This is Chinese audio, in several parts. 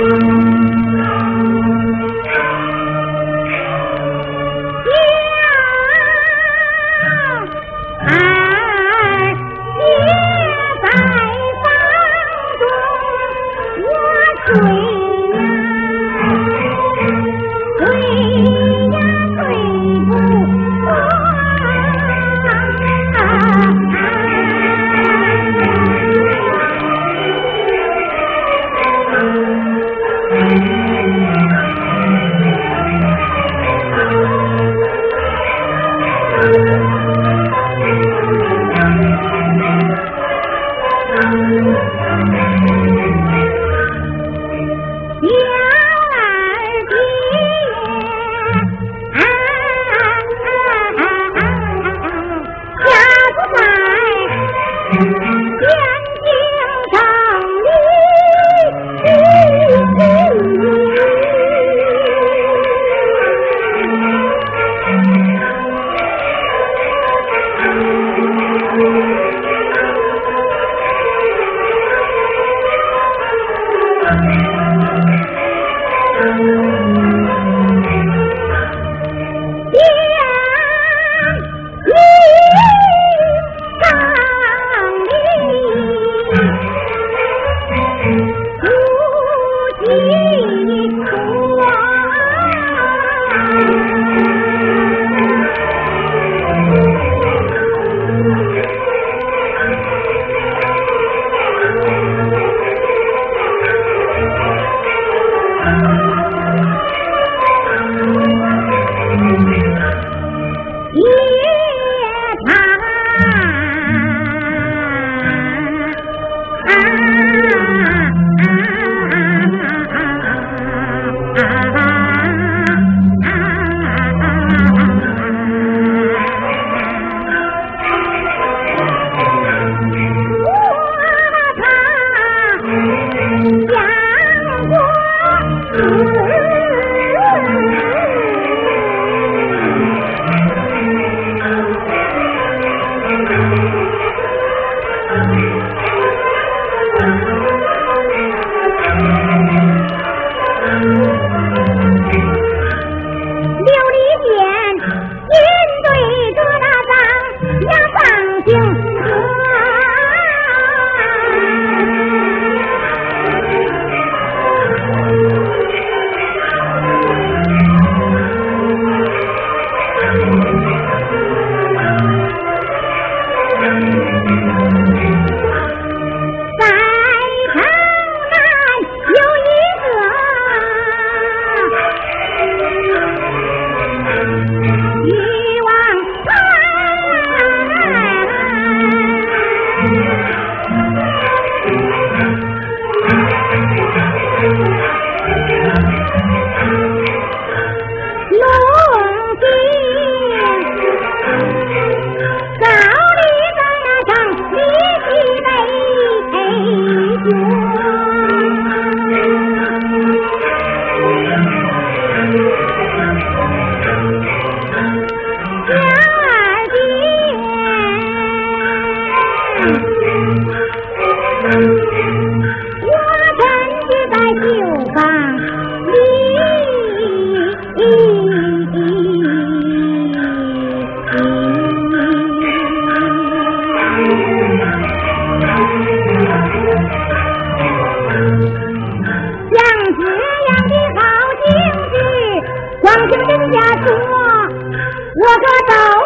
thank you. 家做，我个都。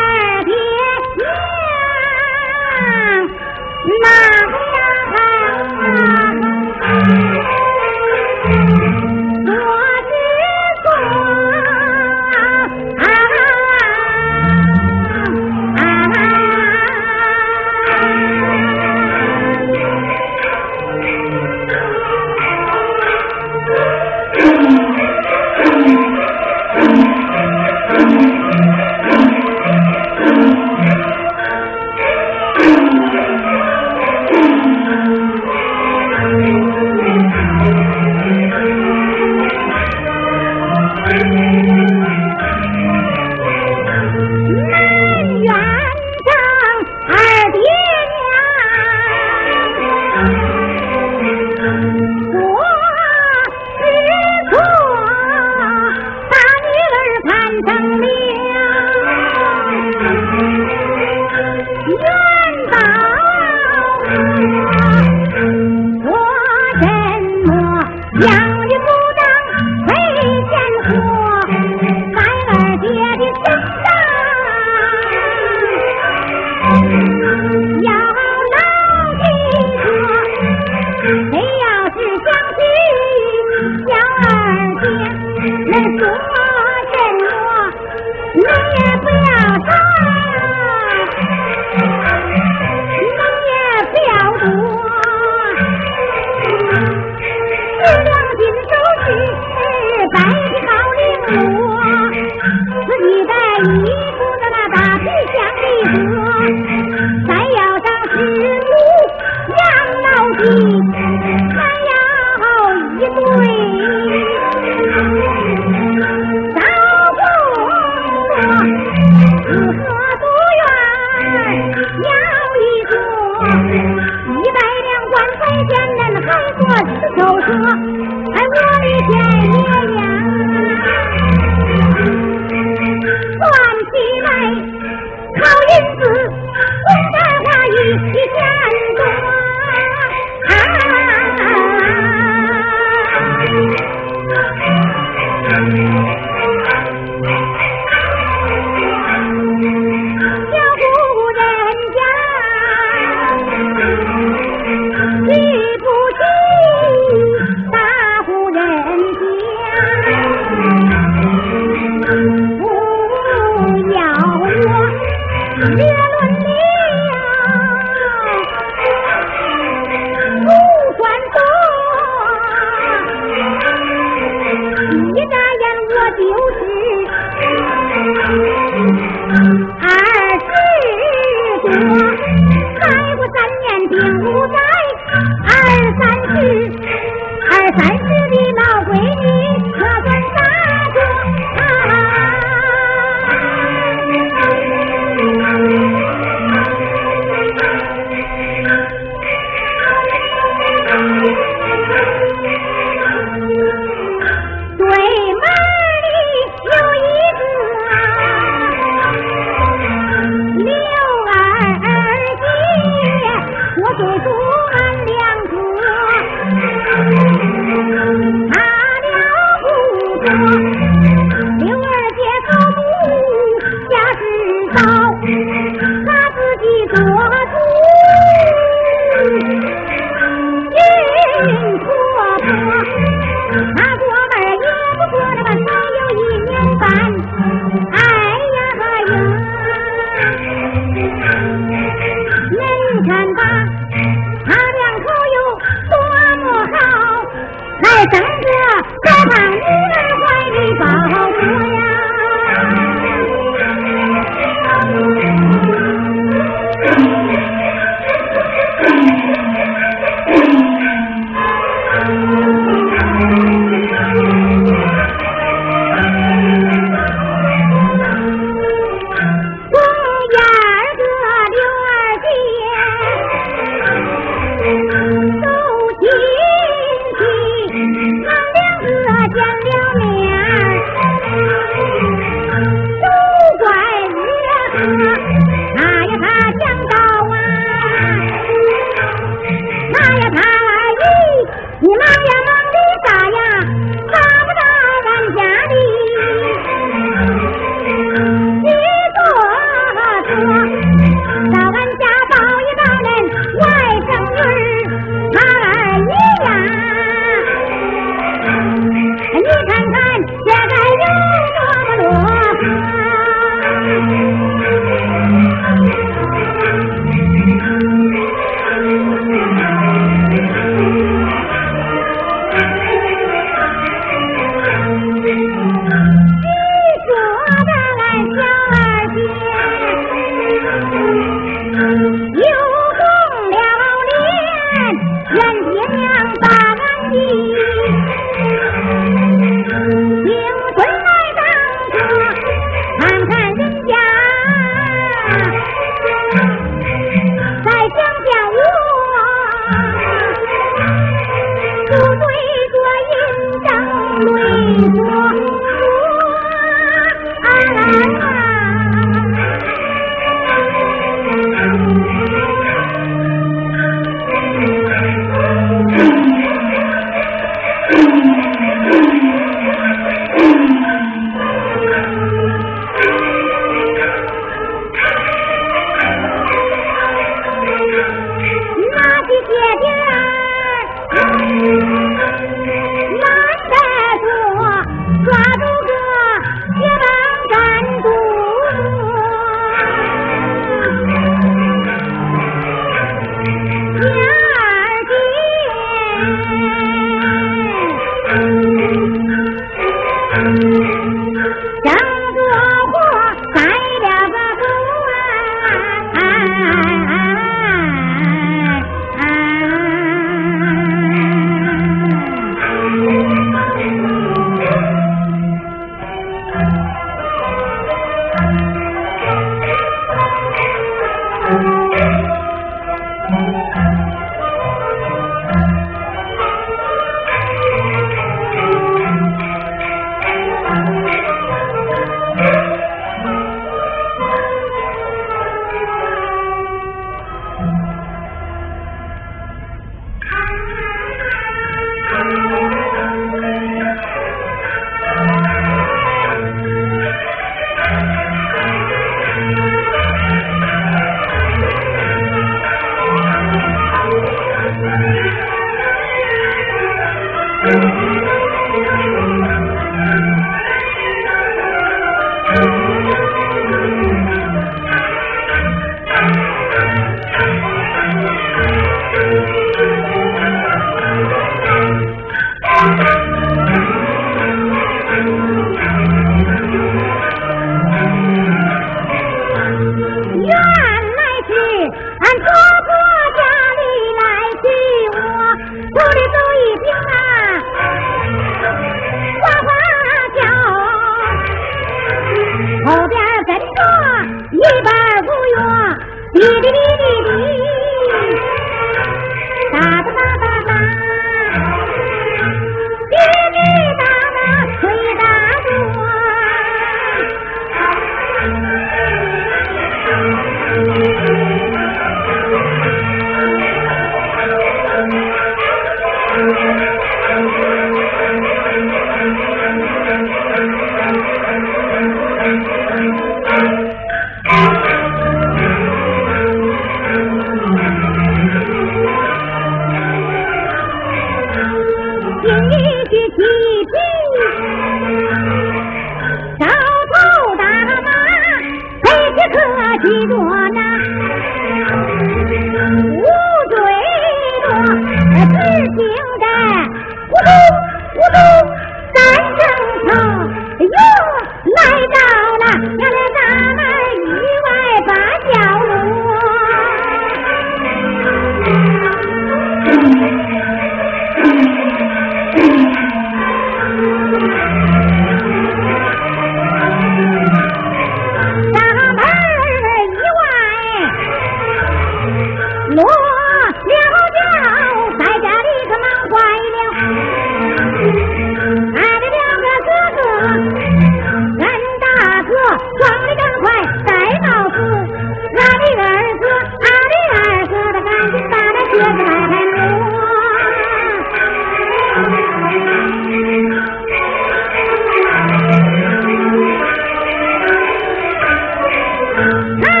Hey!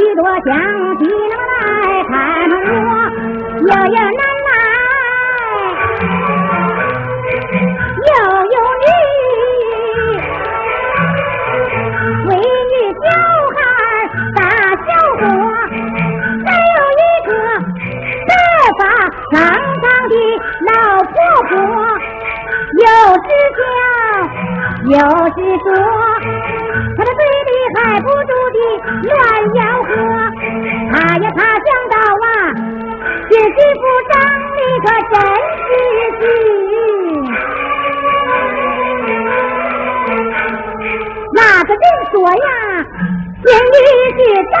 许多乡亲来看我，爷爷奶奶，又有女，闺女小孩大小伙，还有一个白发苍苍的老婆婆，又是笑又是说。乱吆喝，他呀他想到啊，新媳妇长得可真是俊。那个人说呀，这女婿长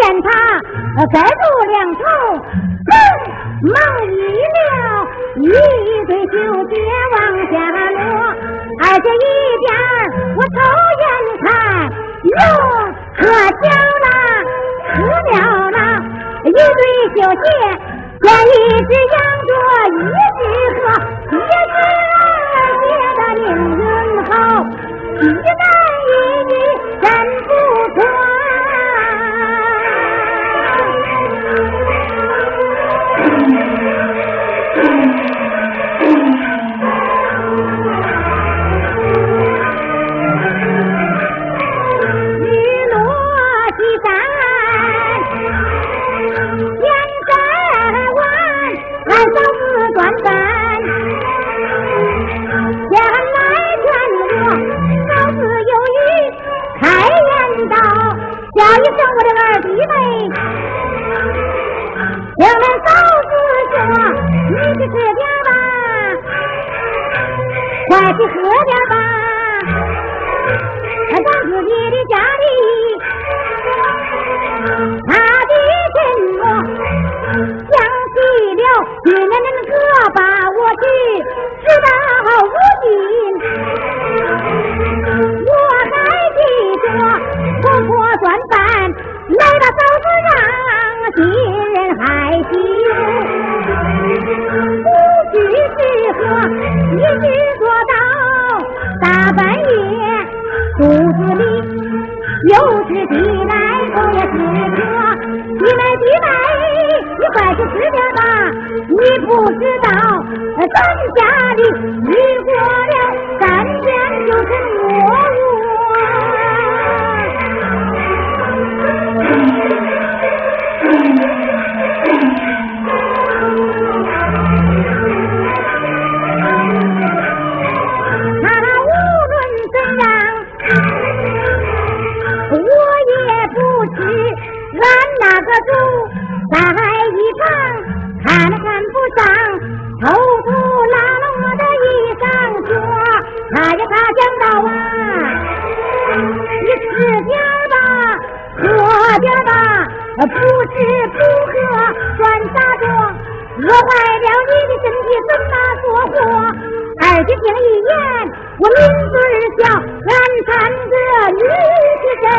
见他盖住两头，哼忙一了，一对绣鞋往下落，而且一边我瞅眼看，哟，可笑了，可妙了，一对绣鞋像一只羊着一只鹤，一只写的命运好，一男一女去吃点吧快去喝点吧。还管自己的家里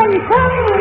抿嘴